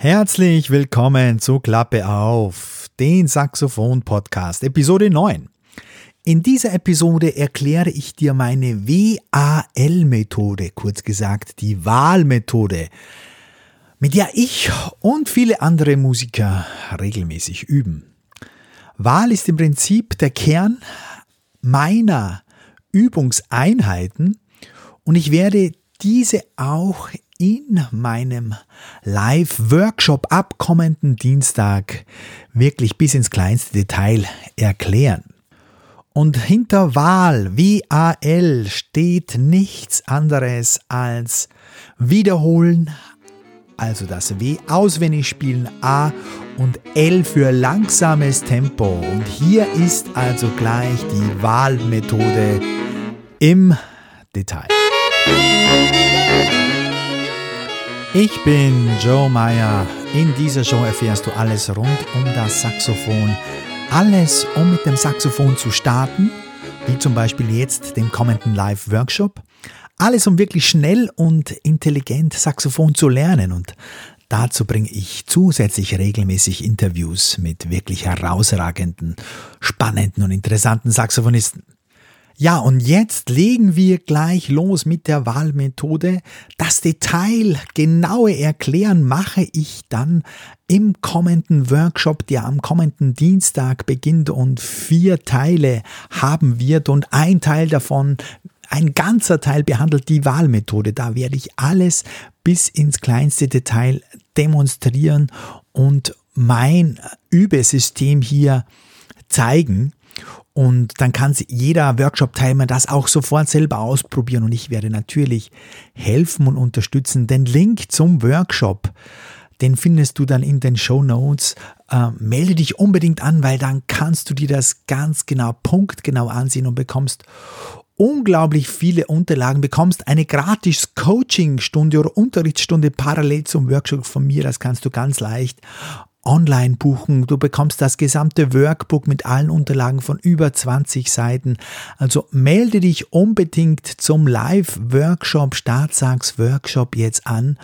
Herzlich willkommen zu Klappe auf, den Saxophon-Podcast, Episode 9. In dieser Episode erkläre ich dir meine WAL-Methode, kurz gesagt die Wahlmethode, mit der ich und viele andere Musiker regelmäßig üben. Wahl ist im Prinzip der Kern meiner Übungseinheiten und ich werde diese auch in meinem Live-Workshop ab kommenden Dienstag wirklich bis ins kleinste Detail erklären. Und hinter Wahl, W-A-L, steht nichts anderes als wiederholen, also das W auswendig spielen, A und L für langsames Tempo. Und hier ist also gleich die Wahlmethode im Detail. Ich bin Joe Meyer. In dieser Show erfährst du alles rund um das Saxophon. Alles, um mit dem Saxophon zu starten, wie zum Beispiel jetzt dem kommenden Live-Workshop. Alles, um wirklich schnell und intelligent Saxophon zu lernen. Und dazu bringe ich zusätzlich regelmäßig Interviews mit wirklich herausragenden, spannenden und interessanten Saxophonisten. Ja, und jetzt legen wir gleich los mit der Wahlmethode. Das Detail, genaue Erklären mache ich dann im kommenden Workshop, der am kommenden Dienstag beginnt und vier Teile haben wird und ein Teil davon ein ganzer Teil behandelt die Wahlmethode. Da werde ich alles bis ins kleinste Detail demonstrieren und mein Übesystem hier zeigen. Und dann kann jeder Workshop-Teilnehmer das auch sofort selber ausprobieren. Und ich werde natürlich helfen und unterstützen. Den Link zum Workshop, den findest du dann in den Show Notes. Äh, melde dich unbedingt an, weil dann kannst du dir das ganz genau, punktgenau ansehen und bekommst unglaublich viele Unterlagen, bekommst eine gratis Coaching-Stunde oder Unterrichtsstunde parallel zum Workshop von mir. Das kannst du ganz leicht online buchen. Du bekommst das gesamte Workbook mit allen Unterlagen von über 20 Seiten. Also melde dich unbedingt zum Live-Workshop, Startsags-Workshop jetzt an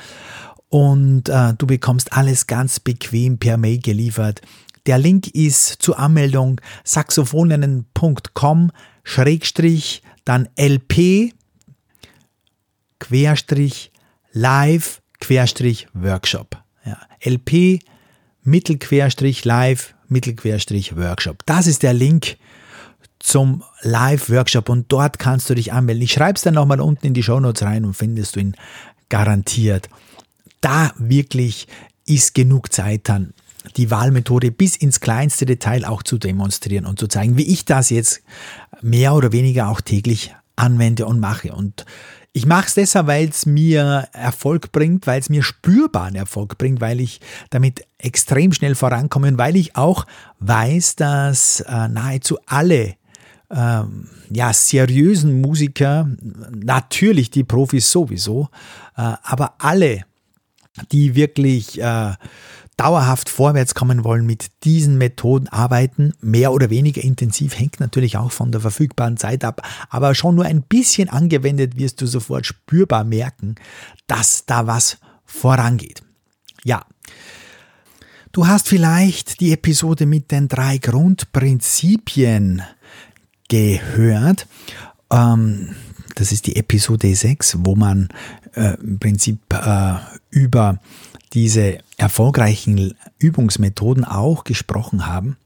und äh, du bekommst alles ganz bequem per Mail geliefert. Der Link ist zur Anmeldung saxophoninnen.com schrägstrich dann LP querstrich live querstrich Workshop. Ja, LP Mittelquerstrich Live, Mittelquerstrich Workshop. Das ist der Link zum Live-Workshop und dort kannst du dich anmelden. Ich schreibe es dann nochmal unten in die Shownotes rein und findest du ihn garantiert. Da wirklich ist genug Zeit dann, die Wahlmethode bis ins kleinste Detail auch zu demonstrieren und zu zeigen, wie ich das jetzt mehr oder weniger auch täglich anwende und mache. Und ich mache es deshalb, weil es mir Erfolg bringt, weil es mir spürbaren Erfolg bringt, weil ich damit extrem schnell vorankomme und weil ich auch weiß, dass äh, nahezu alle ähm, ja, seriösen Musiker, natürlich die Profis sowieso, äh, aber alle, die wirklich äh, dauerhaft vorwärts kommen wollen, mit diesen Methoden arbeiten, mehr oder weniger intensiv, hängt natürlich auch von der verfügbaren Zeit ab, aber schon nur ein bisschen angewendet wirst du sofort spürbar merken, dass da was vorangeht. Ja. Du hast vielleicht die Episode mit den drei Grundprinzipien gehört. Ähm, das ist die Episode 6, wo man äh, im Prinzip äh, über diese erfolgreichen Übungsmethoden auch gesprochen haben.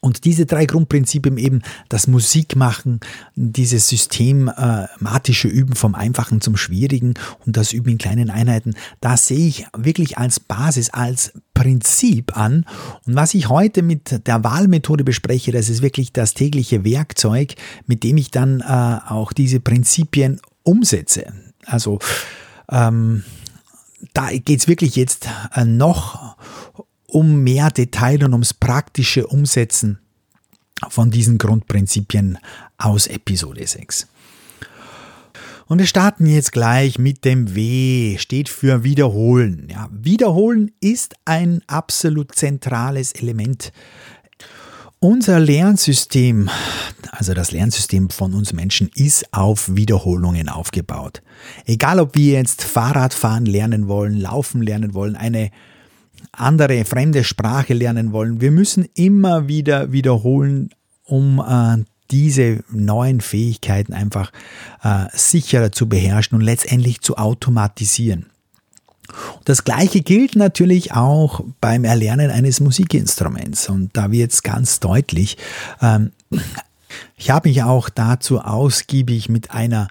Und diese drei Grundprinzipien eben das Musikmachen, dieses systematische Üben vom Einfachen zum Schwierigen und das Üben in kleinen Einheiten, das sehe ich wirklich als Basis, als Prinzip an. Und was ich heute mit der Wahlmethode bespreche, das ist wirklich das tägliche Werkzeug, mit dem ich dann äh, auch diese Prinzipien umsetze. Also ähm, da geht es wirklich jetzt äh, noch um mehr Detail und ums praktische Umsetzen von diesen Grundprinzipien aus Episode 6. Und wir starten jetzt gleich mit dem W, steht für Wiederholen. Ja, Wiederholen ist ein absolut zentrales Element unser Lernsystem, also das Lernsystem von uns Menschen, ist auf Wiederholungen aufgebaut. Egal, ob wir jetzt Fahrrad fahren lernen wollen, laufen lernen wollen, eine andere fremde Sprache lernen wollen. Wir müssen immer wieder wiederholen, um äh, diese neuen Fähigkeiten einfach äh, sicherer zu beherrschen und letztendlich zu automatisieren. Das gleiche gilt natürlich auch beim Erlernen eines Musikinstruments. Und da wird es ganz deutlich. Ähm, ich habe mich auch dazu ausgiebig mit einer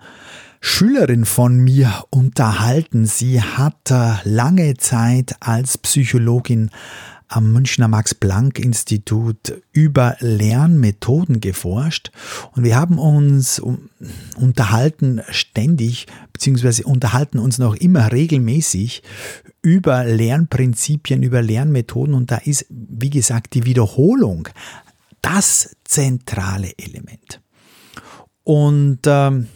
Schülerin von mir unterhalten. Sie hat lange Zeit als Psychologin am Münchner Max-Planck-Institut über Lernmethoden geforscht und wir haben uns unterhalten ständig, beziehungsweise unterhalten uns noch immer regelmäßig über Lernprinzipien, über Lernmethoden und da ist, wie gesagt, die Wiederholung das zentrale Element. Und ähm,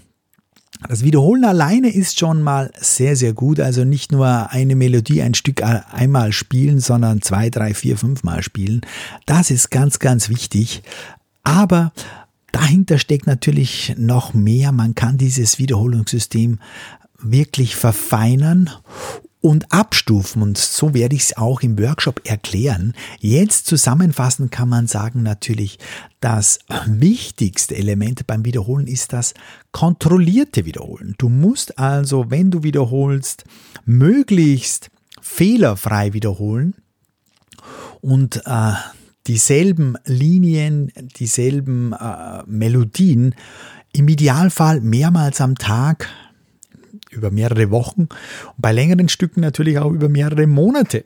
das Wiederholen alleine ist schon mal sehr, sehr gut. Also nicht nur eine Melodie, ein Stück einmal spielen, sondern zwei, drei, vier, fünf Mal spielen. Das ist ganz, ganz wichtig. Aber dahinter steckt natürlich noch mehr. Man kann dieses Wiederholungssystem wirklich verfeinern und abstufen. Und so werde ich es auch im Workshop erklären. Jetzt zusammenfassend kann man sagen natürlich, das wichtigste Element beim Wiederholen ist das kontrollierte Wiederholen. Du musst also, wenn du wiederholst, möglichst fehlerfrei wiederholen und äh, dieselben Linien, dieselben äh, Melodien im Idealfall mehrmals am Tag über mehrere Wochen und bei längeren Stücken natürlich auch über mehrere Monate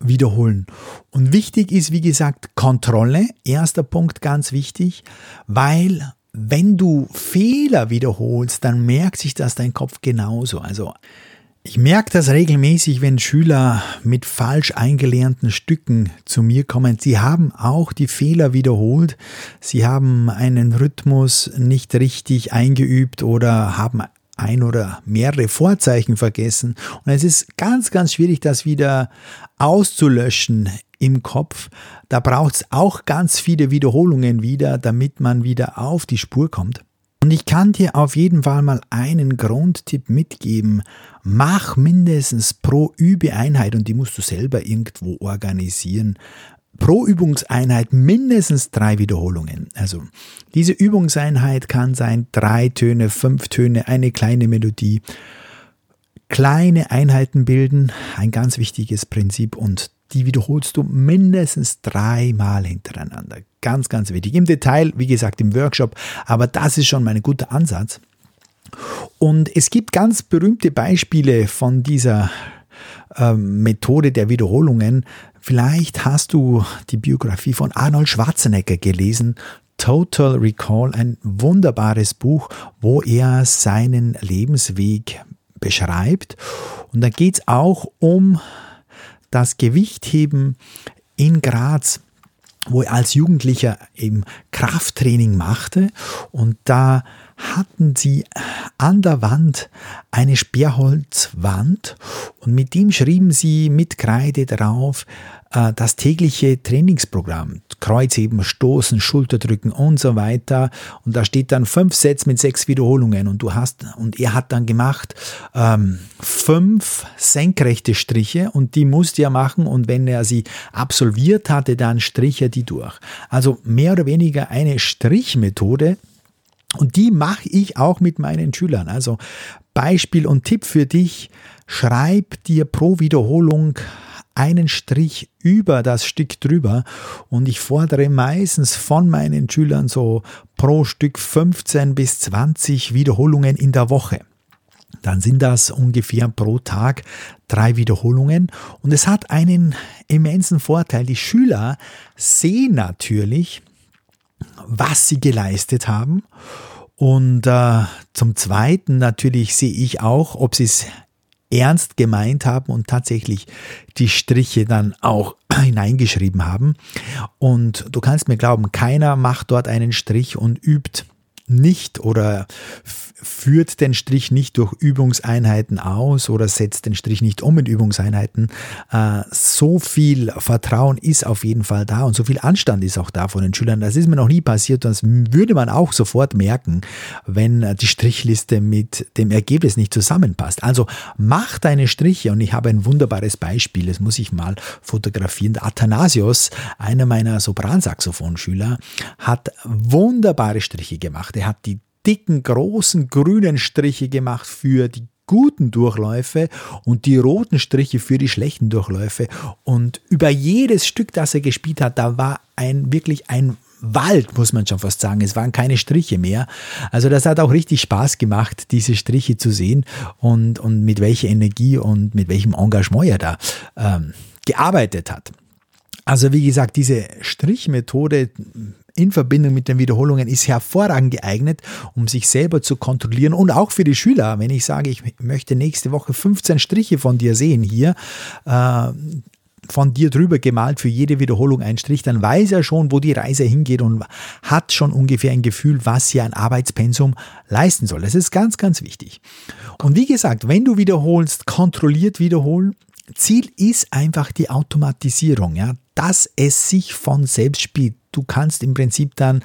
wiederholen. Und wichtig ist, wie gesagt, Kontrolle. Erster Punkt ganz wichtig, weil wenn du Fehler wiederholst, dann merkt sich das dein Kopf genauso. Also ich merke das regelmäßig, wenn Schüler mit falsch eingelernten Stücken zu mir kommen. Sie haben auch die Fehler wiederholt. Sie haben einen Rhythmus nicht richtig eingeübt oder haben ein oder mehrere Vorzeichen vergessen. Und es ist ganz, ganz schwierig, das wieder auszulöschen im Kopf. Da braucht es auch ganz viele Wiederholungen wieder, damit man wieder auf die Spur kommt. Und ich kann dir auf jeden Fall mal einen Grundtipp mitgeben. Mach mindestens pro Übeeinheit, und die musst du selber irgendwo organisieren, pro Übungseinheit mindestens drei Wiederholungen. Also diese Übungseinheit kann sein drei Töne, fünf Töne, eine kleine Melodie. Kleine Einheiten bilden, ein ganz wichtiges Prinzip und die wiederholst du mindestens dreimal hintereinander. Ganz, ganz wichtig. Im Detail, wie gesagt, im Workshop, aber das ist schon mein guter Ansatz. Und es gibt ganz berühmte Beispiele von dieser ähm, Methode der Wiederholungen. Vielleicht hast du die Biografie von Arnold Schwarzenegger gelesen. Total Recall, ein wunderbares Buch, wo er seinen Lebensweg beschreibt. Und da geht es auch um das Gewichtheben in Graz wo er als Jugendlicher eben Krafttraining machte und da hatten sie an der Wand eine Sperrholzwand und mit dem schrieben sie mit Kreide drauf äh, das tägliche Trainingsprogramm. Kreuzheben, Stoßen, Schulterdrücken und so weiter. Und da steht dann fünf Sets mit sechs Wiederholungen und du hast, und er hat dann gemacht ähm, fünf senkrechte Striche und die musste er machen und wenn er sie absolviert hatte, dann strich er die durch. Also mehr oder weniger eine Strichmethode, und die mache ich auch mit meinen Schülern. Also Beispiel und Tipp für dich, schreib dir pro Wiederholung einen Strich über das Stück drüber und ich fordere meistens von meinen Schülern so pro Stück 15 bis 20 Wiederholungen in der Woche. Dann sind das ungefähr pro Tag drei Wiederholungen und es hat einen immensen Vorteil. Die Schüler sehen natürlich, was sie geleistet haben. Und äh, zum Zweiten natürlich sehe ich auch, ob sie es ernst gemeint haben und tatsächlich die Striche dann auch hineingeschrieben haben. Und du kannst mir glauben, keiner macht dort einen Strich und übt nicht oder führt den Strich nicht durch Übungseinheiten aus oder setzt den Strich nicht um mit Übungseinheiten. Äh, so viel Vertrauen ist auf jeden Fall da und so viel Anstand ist auch da von den Schülern. Das ist mir noch nie passiert und das würde man auch sofort merken, wenn die Strichliste mit dem Ergebnis nicht zusammenpasst. Also mach deine Striche und ich habe ein wunderbares Beispiel, das muss ich mal fotografieren. Athanasios, einer meiner Sopransaxophonschüler, hat wunderbare Striche gemacht. Er hat die dicken, großen grünen Striche gemacht für die guten Durchläufe und die roten Striche für die schlechten Durchläufe. Und über jedes Stück, das er gespielt hat, da war ein wirklich ein Wald, muss man schon fast sagen. Es waren keine Striche mehr. Also das hat auch richtig Spaß gemacht, diese Striche zu sehen und, und mit welcher Energie und mit welchem Engagement er da ähm, gearbeitet hat. Also wie gesagt, diese Strichmethode in Verbindung mit den Wiederholungen ist hervorragend geeignet, um sich selber zu kontrollieren und auch für die Schüler. Wenn ich sage, ich möchte nächste Woche 15 Striche von dir sehen hier, äh, von dir drüber gemalt für jede Wiederholung ein Strich, dann weiß er schon, wo die Reise hingeht und hat schon ungefähr ein Gefühl, was hier ein Arbeitspensum leisten soll. Das ist ganz, ganz wichtig. Und wie gesagt, wenn du wiederholst, kontrolliert wiederholen. Ziel ist einfach die Automatisierung, ja, dass es sich von selbst spielt Du kannst im Prinzip dann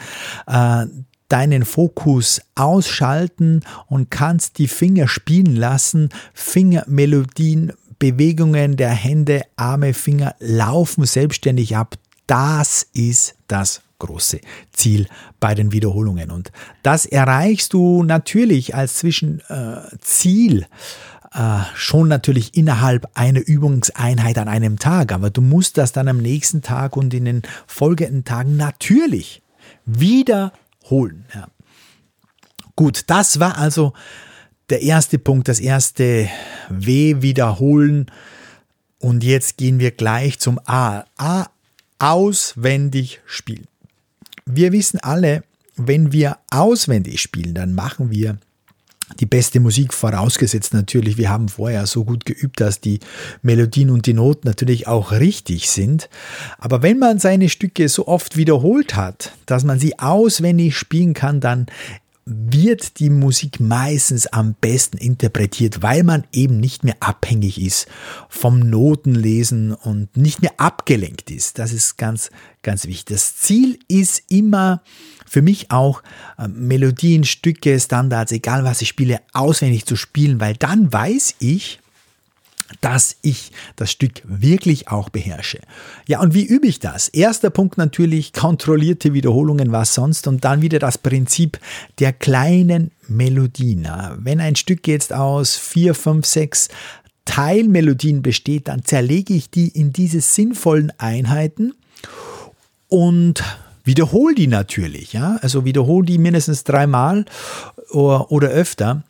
äh, deinen Fokus ausschalten und kannst die Finger spielen lassen, Fingermelodien, Bewegungen der Hände, Arme, Finger laufen selbstständig ab. Das ist das große Ziel bei den Wiederholungen. Und das erreichst du natürlich als Zwischenziel. Äh, äh, schon natürlich innerhalb einer Übungseinheit an einem Tag, aber du musst das dann am nächsten Tag und in den folgenden Tagen natürlich wiederholen. Ja. Gut, das war also der erste Punkt, das erste W wiederholen. Und jetzt gehen wir gleich zum A. A auswendig spielen. Wir wissen alle, wenn wir auswendig spielen, dann machen wir die beste Musik vorausgesetzt natürlich, wir haben vorher so gut geübt, dass die Melodien und die Noten natürlich auch richtig sind. Aber wenn man seine Stücke so oft wiederholt hat, dass man sie auswendig spielen kann, dann wird die Musik meistens am besten interpretiert, weil man eben nicht mehr abhängig ist vom Notenlesen und nicht mehr abgelenkt ist. Das ist ganz, ganz wichtig. Das Ziel ist immer für mich auch äh, Melodien, Stücke, Standards, egal was ich spiele, auswendig zu spielen, weil dann weiß ich, dass ich das Stück wirklich auch beherrsche. Ja, und wie übe ich das? Erster Punkt natürlich kontrollierte Wiederholungen, was sonst, und dann wieder das Prinzip der kleinen Melodien. Wenn ein Stück jetzt aus vier, fünf, sechs Teilmelodien besteht, dann zerlege ich die in diese sinnvollen Einheiten und wiederhole die natürlich. Ja? Also wiederhole die mindestens dreimal oder, öfter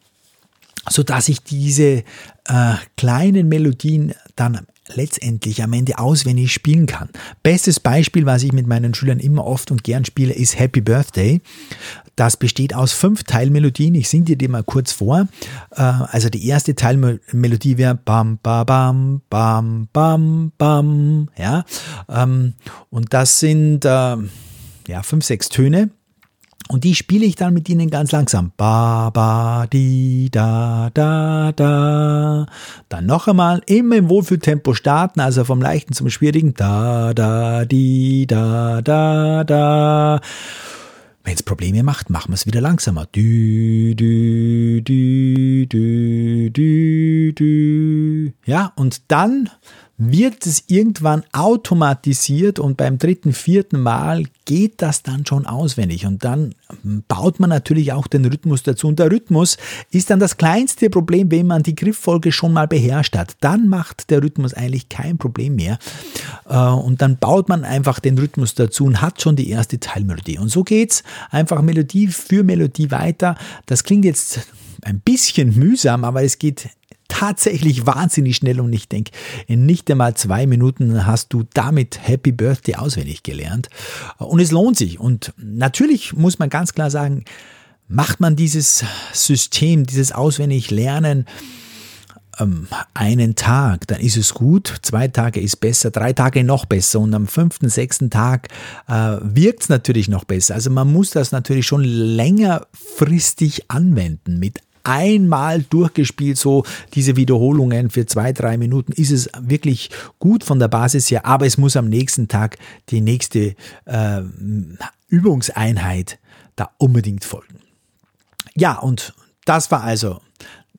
so dass ich diese äh, kleinen Melodien dann letztendlich am Ende auswendig spielen kann. Bestes Beispiel, was ich mit meinen Schülern immer oft und gern spiele, ist Happy Birthday. Das besteht aus fünf Teilmelodien. Ich singe dir die mal kurz vor. Äh, also die erste Teilmelodie wäre bam, bam, bam, bam, bam, bam. Ja, ähm, und das sind äh, ja fünf, sechs Töne. Und die spiele ich dann mit ihnen ganz langsam. Ba, ba, di, da, da, da. Dann noch einmal immer im Wohlfühltempo starten, also vom leichten zum schwierigen. Da, da, di, da, da, da. Wenn es Probleme macht, machen wir es wieder langsamer. Dü, dü, dü, dü, dü, dü. Ja, und dann wird es irgendwann automatisiert und beim dritten, vierten Mal geht das dann schon auswendig und dann baut man natürlich auch den Rhythmus dazu und der Rhythmus ist dann das kleinste Problem, wenn man die Grifffolge schon mal beherrscht hat. Dann macht der Rhythmus eigentlich kein Problem mehr äh, und dann baut man einfach den Rhythmus dazu und hat schon die erste Teilmelodie und so geht's einfach Melodie für Melodie weiter. Das klingt jetzt ein bisschen mühsam, aber es geht tatsächlich wahnsinnig schnell und ich denke, in nicht einmal zwei Minuten hast du damit Happy Birthday auswendig gelernt. Und es lohnt sich. Und natürlich muss man ganz klar sagen, macht man dieses System, dieses auswendig Lernen ähm, einen Tag, dann ist es gut, zwei Tage ist besser, drei Tage noch besser und am fünften, sechsten Tag äh, wirkt es natürlich noch besser. Also man muss das natürlich schon längerfristig anwenden mit einmal durchgespielt, so diese Wiederholungen für zwei, drei Minuten, ist es wirklich gut von der Basis her, aber es muss am nächsten Tag die nächste äh, Übungseinheit da unbedingt folgen. Ja, und das war also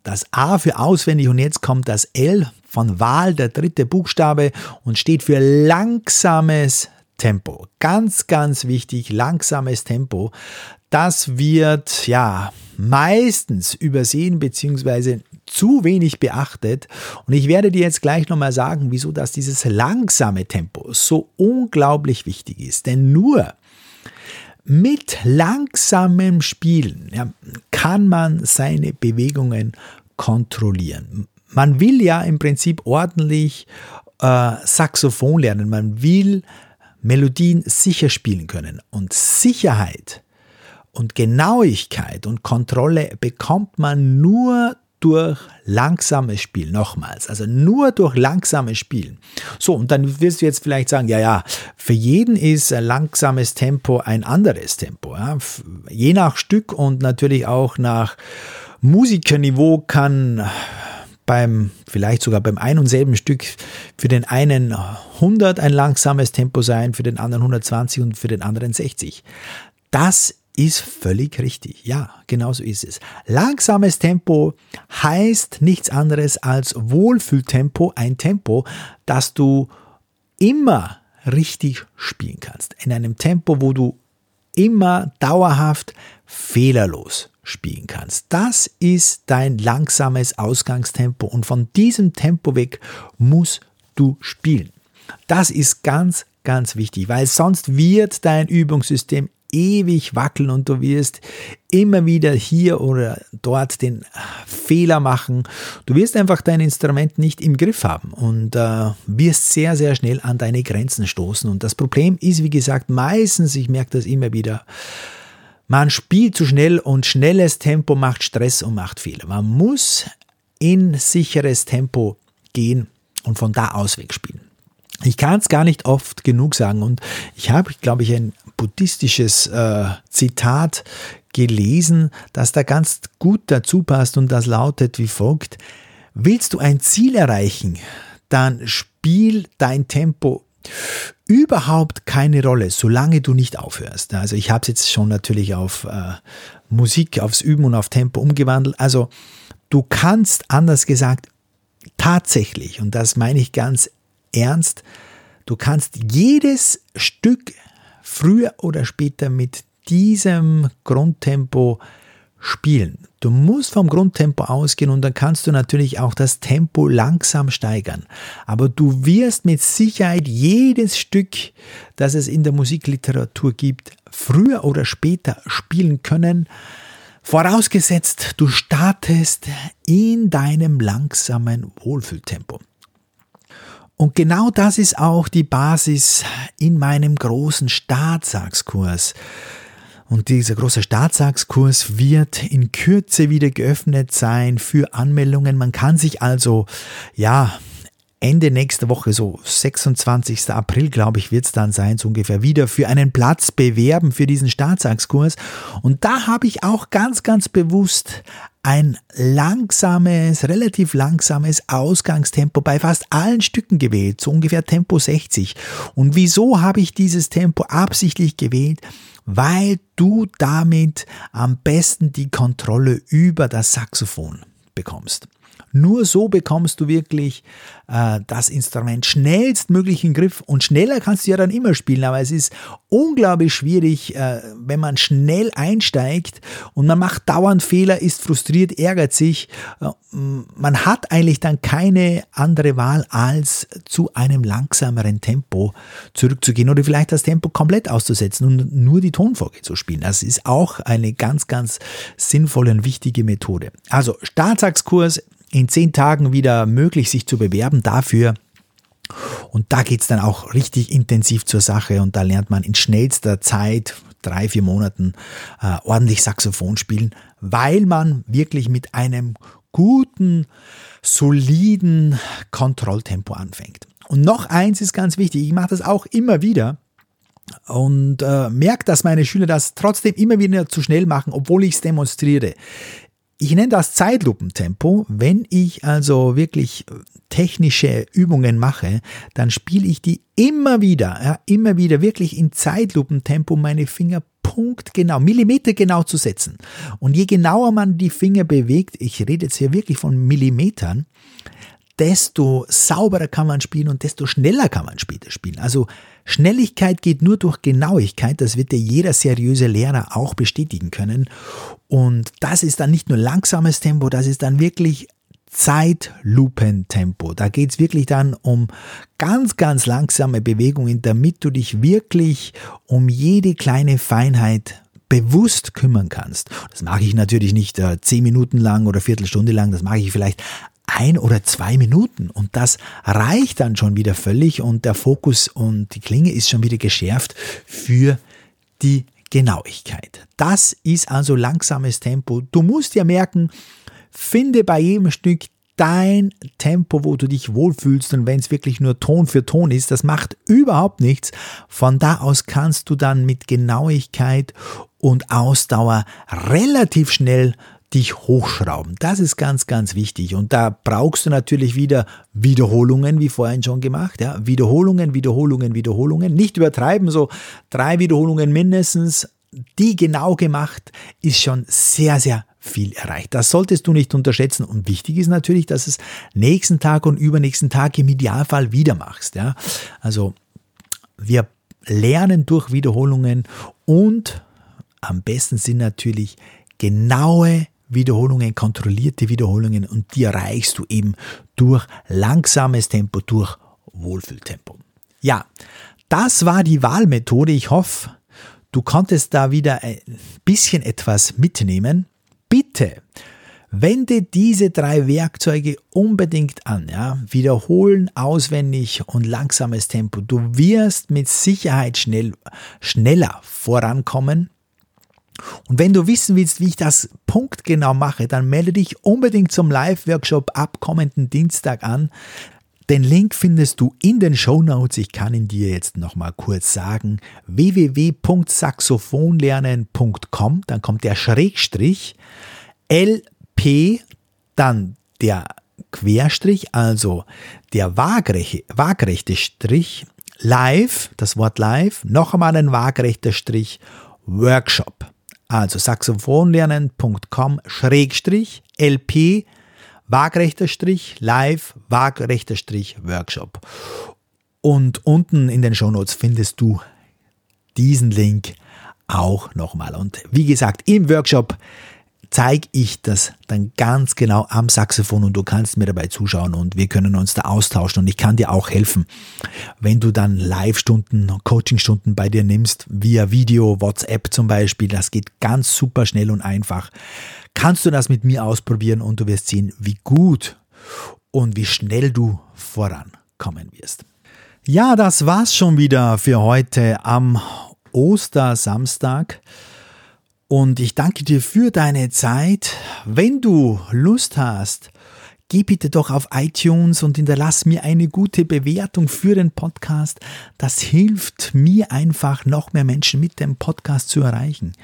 das A für auswendig und jetzt kommt das L von Wahl, der dritte Buchstabe und steht für langsames Tempo. Ganz, ganz wichtig, langsames Tempo. Das wird ja meistens übersehen bzw. zu wenig beachtet. Und ich werde dir jetzt gleich nochmal sagen, wieso das dieses langsame Tempo so unglaublich wichtig ist. Denn nur mit langsamem Spielen ja, kann man seine Bewegungen kontrollieren. Man will ja im Prinzip ordentlich äh, Saxophon lernen. Man will Melodien sicher spielen können. Und Sicherheit und Genauigkeit und Kontrolle bekommt man nur durch langsames Spiel, nochmals, also nur durch langsames Spielen. So, und dann wirst du jetzt vielleicht sagen, ja, ja, für jeden ist langsames Tempo ein anderes Tempo. Ja? Je nach Stück und natürlich auch nach Musikerniveau kann beim, vielleicht sogar beim ein und selben Stück für den einen 100 ein langsames Tempo sein, für den anderen 120 und für den anderen 60. Das ist völlig richtig. Ja, genau so ist es. Langsames Tempo heißt nichts anderes als Wohlfühltempo, ein Tempo, das du immer richtig spielen kannst. In einem Tempo, wo du immer dauerhaft fehlerlos spielen kannst. Das ist dein langsames Ausgangstempo und von diesem Tempo weg musst du spielen. Das ist ganz, ganz wichtig, weil sonst wird dein Übungssystem ewig wackeln und du wirst immer wieder hier oder dort den Fehler machen. Du wirst einfach dein Instrument nicht im Griff haben und äh, wirst sehr, sehr schnell an deine Grenzen stoßen. Und das Problem ist, wie gesagt, meistens, ich merke das immer wieder, man spielt zu schnell und schnelles Tempo macht Stress und macht Fehler. Man muss in sicheres Tempo gehen und von da aus wegspielen. Ich kann es gar nicht oft genug sagen und ich habe, glaube ich, ein buddhistisches äh, Zitat gelesen, das da ganz gut dazu passt und das lautet wie folgt. Willst du ein Ziel erreichen, dann spiel dein Tempo überhaupt keine Rolle, solange du nicht aufhörst. Also ich habe es jetzt schon natürlich auf äh, Musik, aufs Üben und auf Tempo umgewandelt. Also du kannst, anders gesagt, tatsächlich, und das meine ich ganz ernst, du kannst jedes Stück früher oder später mit diesem Grundtempo spielen. Du musst vom Grundtempo ausgehen und dann kannst du natürlich auch das Tempo langsam steigern. Aber du wirst mit Sicherheit jedes Stück, das es in der Musikliteratur gibt, früher oder später spielen können. Vorausgesetzt, du startest in deinem langsamen Wohlfühltempo. Und genau das ist auch die Basis in meinem großen Staatsachskurs. Und dieser große Staatsachskurs wird in Kürze wieder geöffnet sein für Anmeldungen. Man kann sich also, ja, Ende nächster Woche, so 26. April, glaube ich, wird es dann sein, so ungefähr, wieder für einen Platz bewerben für diesen Staatsachskurs. Und da habe ich auch ganz, ganz bewusst ein langsames, relativ langsames Ausgangstempo bei fast allen Stücken gewählt, so ungefähr Tempo 60. Und wieso habe ich dieses Tempo absichtlich gewählt? Weil du damit am besten die Kontrolle über das Saxophon bekommst. Nur so bekommst du wirklich äh, das Instrument schnellstmöglich in den Griff. Und schneller kannst du ja dann immer spielen, aber es ist unglaublich schwierig, äh, wenn man schnell einsteigt und man macht dauernd Fehler, ist frustriert, ärgert sich. Äh, man hat eigentlich dann keine andere Wahl, als zu einem langsameren Tempo zurückzugehen oder vielleicht das Tempo komplett auszusetzen und nur die Tonfolge zu spielen. Das ist auch eine ganz, ganz sinnvolle und wichtige Methode. Also Startsatzkurs in zehn Tagen wieder möglich, sich zu bewerben dafür. Und da geht's dann auch richtig intensiv zur Sache und da lernt man in schnellster Zeit, drei, vier Monaten, äh, ordentlich Saxophon spielen, weil man wirklich mit einem guten, soliden Kontrolltempo anfängt. Und noch eins ist ganz wichtig, ich mache das auch immer wieder und äh, merke, dass meine Schüler das trotzdem immer wieder zu schnell machen, obwohl ich es demonstriere. Ich nenne das Zeitlupentempo. Wenn ich also wirklich technische Übungen mache, dann spiele ich die immer wieder, ja, immer wieder wirklich in Zeitlupentempo meine Finger punktgenau, millimetergenau zu setzen. Und je genauer man die Finger bewegt, ich rede jetzt hier wirklich von Millimetern, desto sauberer kann man spielen und desto schneller kann man später spielen. Also Schnelligkeit geht nur durch Genauigkeit, das wird dir jeder seriöse Lehrer auch bestätigen können. Und das ist dann nicht nur langsames Tempo, das ist dann wirklich Zeitlupentempo. Da geht es wirklich dann um ganz, ganz langsame Bewegungen, damit du dich wirklich um jede kleine Feinheit bewusst kümmern kannst. Das mache ich natürlich nicht äh, zehn Minuten lang oder Viertelstunde lang, das mache ich vielleicht ein oder zwei Minuten und das reicht dann schon wieder völlig und der Fokus und die Klinge ist schon wieder geschärft für die Genauigkeit. Das ist also langsames Tempo. Du musst ja merken, finde bei jedem Stück dein Tempo, wo du dich wohlfühlst und wenn es wirklich nur Ton für Ton ist, das macht überhaupt nichts. Von da aus kannst du dann mit Genauigkeit und Ausdauer relativ schnell dich hochschrauben. Das ist ganz, ganz wichtig. Und da brauchst du natürlich wieder Wiederholungen, wie vorhin schon gemacht. Ja, Wiederholungen, Wiederholungen, Wiederholungen. Nicht übertreiben, so drei Wiederholungen mindestens. Die genau gemacht ist schon sehr, sehr viel erreicht. Das solltest du nicht unterschätzen. Und wichtig ist natürlich, dass es nächsten Tag und übernächsten Tag im Idealfall wieder machst. Ja, also wir lernen durch Wiederholungen und am besten sind natürlich genaue Wiederholungen, kontrollierte Wiederholungen und die erreichst du eben durch langsames Tempo, durch Wohlfühltempo. Ja, das war die Wahlmethode. Ich hoffe, du konntest da wieder ein bisschen etwas mitnehmen. Bitte wende diese drei Werkzeuge unbedingt an. Ja? Wiederholen, auswendig und langsames Tempo. Du wirst mit Sicherheit schnell, schneller vorankommen und wenn du wissen willst, wie ich das punktgenau mache, dann melde dich unbedingt zum Live-Workshop ab kommenden Dienstag an. Den Link findest du in den Show Notes. Ich kann ihn dir jetzt nochmal kurz sagen. www.saxophonlernen.com, dann kommt der Schrägstrich, LP, dann der Querstrich, also der waagrechte, waagrechte Strich, live, das Wort live, noch einmal ein waagrechter Strich, Workshop. Also saxophonlernen.com Schrägstrich LP waagrechter Strich live waagrechter Strich Workshop. Und unten in den Shownotes findest du diesen Link auch nochmal. Und wie gesagt, im Workshop zeige ich das dann ganz genau am Saxophon und du kannst mir dabei zuschauen und wir können uns da austauschen und ich kann dir auch helfen, wenn du dann Live-Stunden, Coaching-Stunden bei dir nimmst, via Video, WhatsApp zum Beispiel, das geht ganz super schnell und einfach. Kannst du das mit mir ausprobieren und du wirst sehen, wie gut und wie schnell du vorankommen wirst. Ja, das war's schon wieder für heute am Ostersamstag. Und ich danke dir für deine Zeit. Wenn du Lust hast, geh bitte doch auf iTunes und hinterlass mir eine gute Bewertung für den Podcast. Das hilft mir einfach, noch mehr Menschen mit dem Podcast zu erreichen.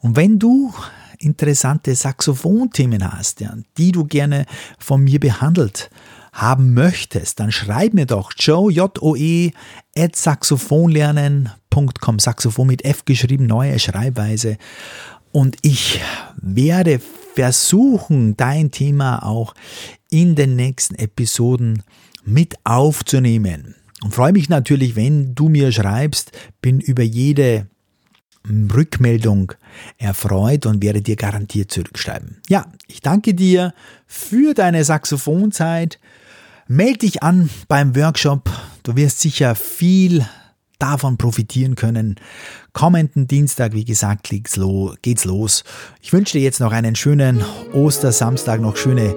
Und wenn du interessante Saxophonthemen hast, die du gerne von mir behandelt haben möchtest, dann schreib mir doch joe, J-O-E, at saxophonlernen.com, Saxophon mit F geschrieben, neue Schreibweise. Und ich werde versuchen, dein Thema auch in den nächsten Episoden mit aufzunehmen. Und freue mich natürlich, wenn du mir schreibst, bin über jede Rückmeldung erfreut und werde dir garantiert zurückschreiben. Ja, ich danke dir für deine Saxophonzeit. Meld dich an beim Workshop. Du wirst sicher viel davon profitieren können. Kommenden Dienstag, wie gesagt, geht's los. Ich wünsche dir jetzt noch einen schönen Ostersamstag, noch schöne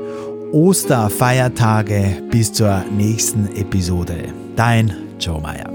Osterfeiertage bis zur nächsten Episode. Dein Joe Meyer.